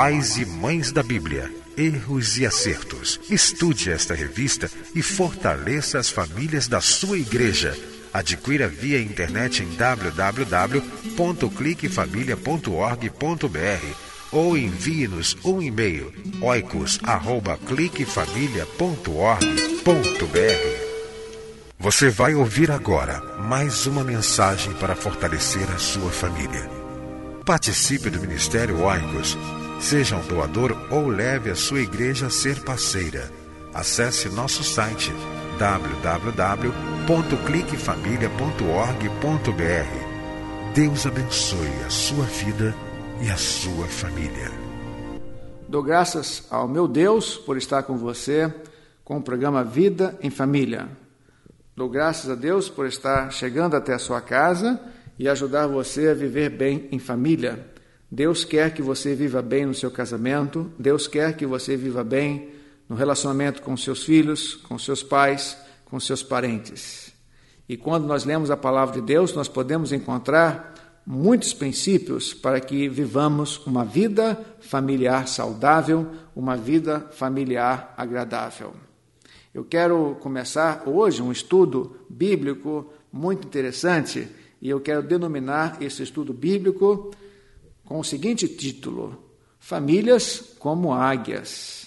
Pais e Mães da Bíblia. Erros e acertos. Estude esta revista e fortaleça as famílias da sua igreja. Adquira via internet em www.cliquefamilia.org.br ou envie-nos um e-mail oicos@cliquefamilia.org.br. Você vai ouvir agora mais uma mensagem para fortalecer a sua família. Participe do Ministério Oicos Seja um doador ou leve a sua igreja a ser parceira. Acesse nosso site www.cliquefamilia.org.br. Deus abençoe a sua vida e a sua família. Dou graças ao meu Deus por estar com você com o programa Vida em Família. Dou graças a Deus por estar chegando até a sua casa e ajudar você a viver bem em família. Deus quer que você viva bem no seu casamento, Deus quer que você viva bem no relacionamento com seus filhos, com seus pais, com seus parentes. E quando nós lemos a palavra de Deus, nós podemos encontrar muitos princípios para que vivamos uma vida familiar saudável, uma vida familiar agradável. Eu quero começar hoje um estudo bíblico muito interessante e eu quero denominar esse estudo bíblico com o seguinte título: Famílias como águias.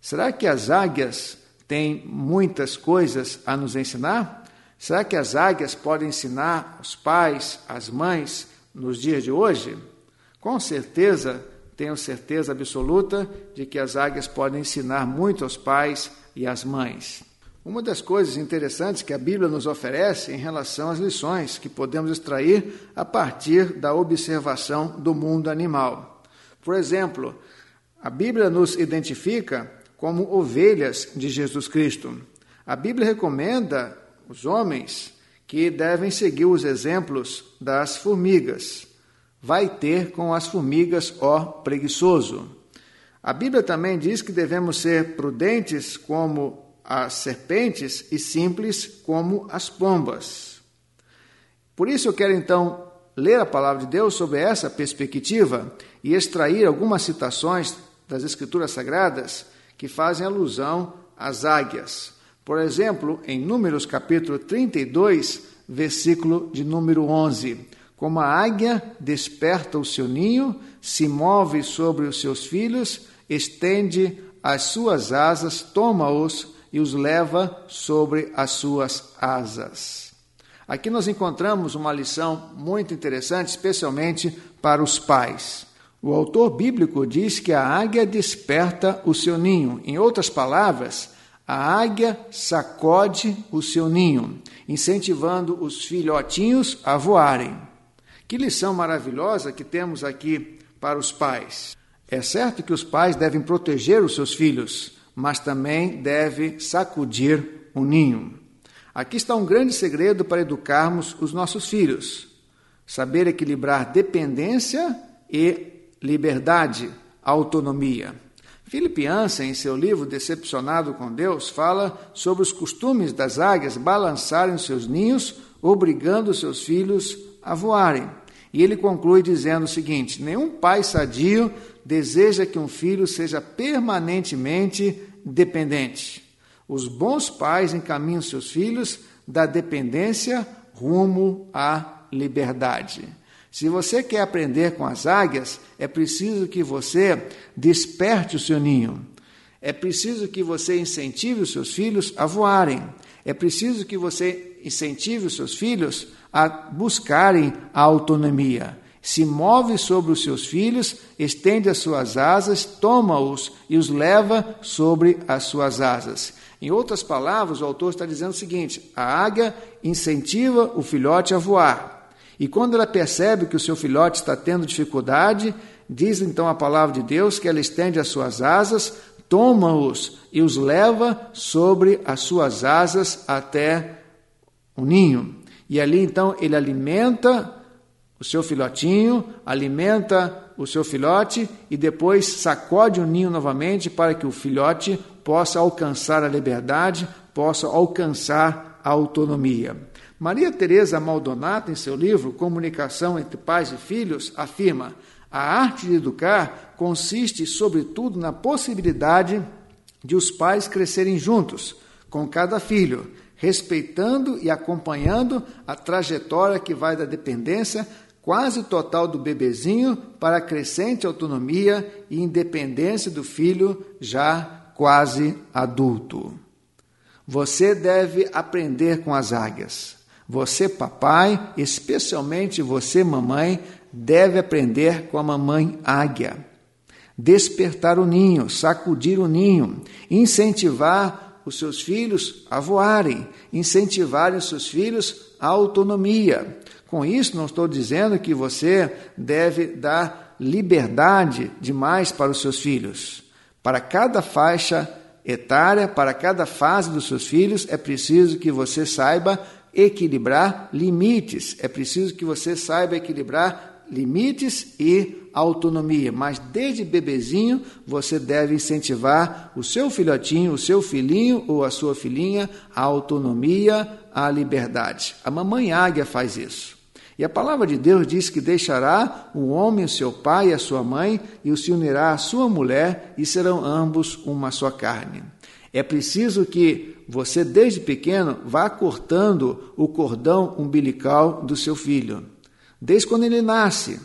Será que as águias têm muitas coisas a nos ensinar? Será que as águias podem ensinar os pais, as mães nos dias de hoje? Com certeza, tenho certeza absoluta de que as águias podem ensinar muito aos pais e às mães. Uma das coisas interessantes que a Bíblia nos oferece em relação às lições que podemos extrair a partir da observação do mundo animal. Por exemplo, a Bíblia nos identifica como ovelhas de Jesus Cristo. A Bíblia recomenda os homens que devem seguir os exemplos das formigas. Vai ter com as formigas, ó preguiçoso. A Bíblia também diz que devemos ser prudentes como as serpentes e simples como as pombas. Por isso eu quero então ler a palavra de Deus sobre essa perspectiva e extrair algumas citações das Escrituras Sagradas que fazem alusão às águias. Por exemplo, em Números capítulo 32, versículo de número 11. Como a águia desperta o seu ninho, se move sobre os seus filhos, estende as suas asas, toma-os e os leva sobre as suas asas. Aqui nós encontramos uma lição muito interessante, especialmente para os pais. O autor bíblico diz que a águia desperta o seu ninho. Em outras palavras, a águia sacode o seu ninho, incentivando os filhotinhos a voarem. Que lição maravilhosa que temos aqui para os pais. É certo que os pais devem proteger os seus filhos, mas também deve sacudir o ninho. Aqui está um grande segredo para educarmos os nossos filhos: saber equilibrar dependência e liberdade, autonomia. Philip Ansem, em seu livro Decepcionado com Deus, fala sobre os costumes das águias balançarem seus ninhos, obrigando seus filhos a voarem. E ele conclui dizendo o seguinte: nenhum pai sadio deseja que um filho seja permanentemente dependente. Os bons pais encaminham seus filhos da dependência rumo à liberdade. Se você quer aprender com as águias, é preciso que você desperte o seu ninho. É preciso que você incentive os seus filhos a voarem. É preciso que você incentive os seus filhos a buscarem a autonomia. Se move sobre os seus filhos, estende as suas asas, toma-os e os leva sobre as suas asas. Em outras palavras, o autor está dizendo o seguinte: a águia incentiva o filhote a voar. E quando ela percebe que o seu filhote está tendo dificuldade, diz então a palavra de Deus que ela estende as suas asas, toma-os e os leva sobre as suas asas até o ninho. E ali então ele alimenta o seu filhotinho, alimenta o seu filhote e depois sacode o ninho novamente para que o filhote possa alcançar a liberdade, possa alcançar a autonomia. Maria Teresa Maldonato, em seu livro Comunicação entre Pais e Filhos, afirma: a arte de educar consiste, sobretudo, na possibilidade de os pais crescerem juntos, com cada filho, respeitando e acompanhando a trajetória que vai da dependência quase total do bebezinho para a crescente autonomia e independência do filho já quase adulto. Você deve aprender com as águias. Você, papai, especialmente você, mamãe, deve aprender com a mamãe águia. Despertar o ninho, sacudir o ninho, incentivar os seus filhos a voarem, incentivar os seus filhos à autonomia. Com isso, não estou dizendo que você deve dar liberdade demais para os seus filhos. Para cada faixa etária, para cada fase dos seus filhos, é preciso que você saiba equilibrar limites, é preciso que você saiba equilibrar limites e autonomia. Mas desde bebezinho você deve incentivar o seu filhotinho, o seu filhinho ou a sua filhinha à autonomia, à liberdade. A mamãe águia faz isso. E a palavra de Deus diz que deixará o homem o seu pai e a sua mãe e se unirá à sua mulher e serão ambos uma só carne. É preciso que você, desde pequeno, vá cortando o cordão umbilical do seu filho, desde quando ele nasce,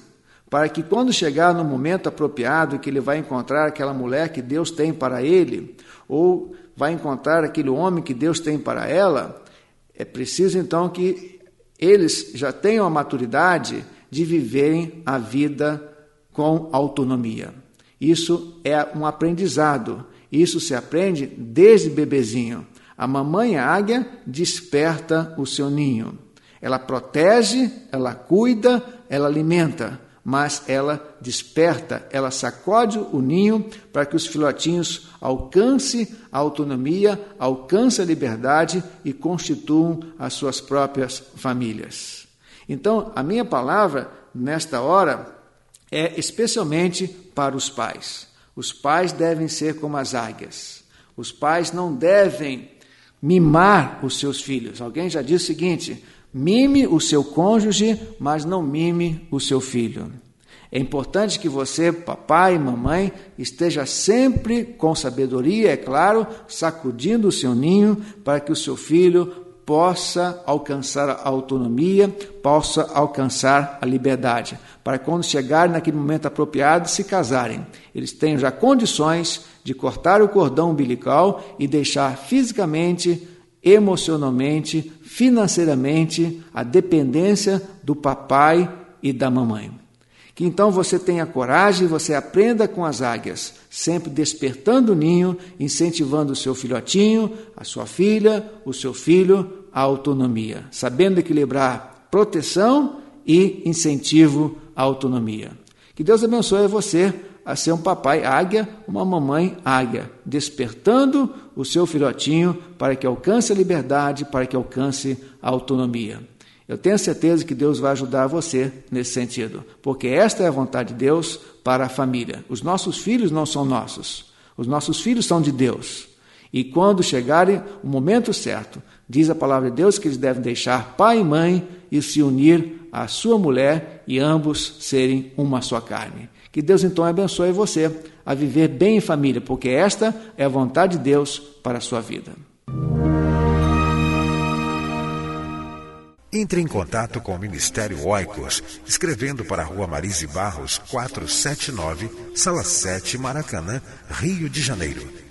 para que quando chegar no momento apropriado que ele vai encontrar aquela mulher que Deus tem para ele, ou vai encontrar aquele homem que Deus tem para ela, é preciso então que eles já tenham a maturidade de viverem a vida com autonomia. Isso é um aprendizado. Isso se aprende desde bebezinho. A mamãe águia desperta o seu ninho. Ela protege, ela cuida, ela alimenta mas ela desperta, ela sacode o ninho para que os filhotinhos alcancem a autonomia, alcancem a liberdade e constituam as suas próprias famílias. Então, a minha palavra nesta hora é especialmente para os pais. Os pais devem ser como as águias. Os pais não devem mimar os seus filhos. Alguém já disse o seguinte: Mime o seu cônjuge, mas não mime o seu filho. É importante que você, papai e mamãe, esteja sempre com sabedoria, é claro, sacudindo o seu ninho para que o seu filho possa alcançar a autonomia, possa alcançar a liberdade, para quando chegarem naquele momento apropriado se casarem, eles tenham já condições de cortar o cordão umbilical e deixar fisicamente emocionalmente, financeiramente, a dependência do papai e da mamãe. Que então você tenha coragem, você aprenda com as águias, sempre despertando o ninho, incentivando o seu filhotinho, a sua filha, o seu filho à autonomia, sabendo equilibrar proteção e incentivo à autonomia. Que Deus abençoe você a ser um papai águia, uma mamãe águia, despertando o seu filhotinho para que alcance a liberdade, para que alcance a autonomia. Eu tenho certeza que Deus vai ajudar você nesse sentido, porque esta é a vontade de Deus para a família. Os nossos filhos não são nossos, os nossos filhos são de Deus. E quando chegarem o momento certo, diz a palavra de Deus que eles devem deixar pai e mãe e se unir à sua mulher e ambos serem uma só carne. Que Deus então abençoe você a viver bem em família, porque esta é a vontade de Deus para a sua vida. Entre em contato com o Ministério Oicos, escrevendo para a Rua Marise Barros, 479, Sala 7, Maracanã, Rio de Janeiro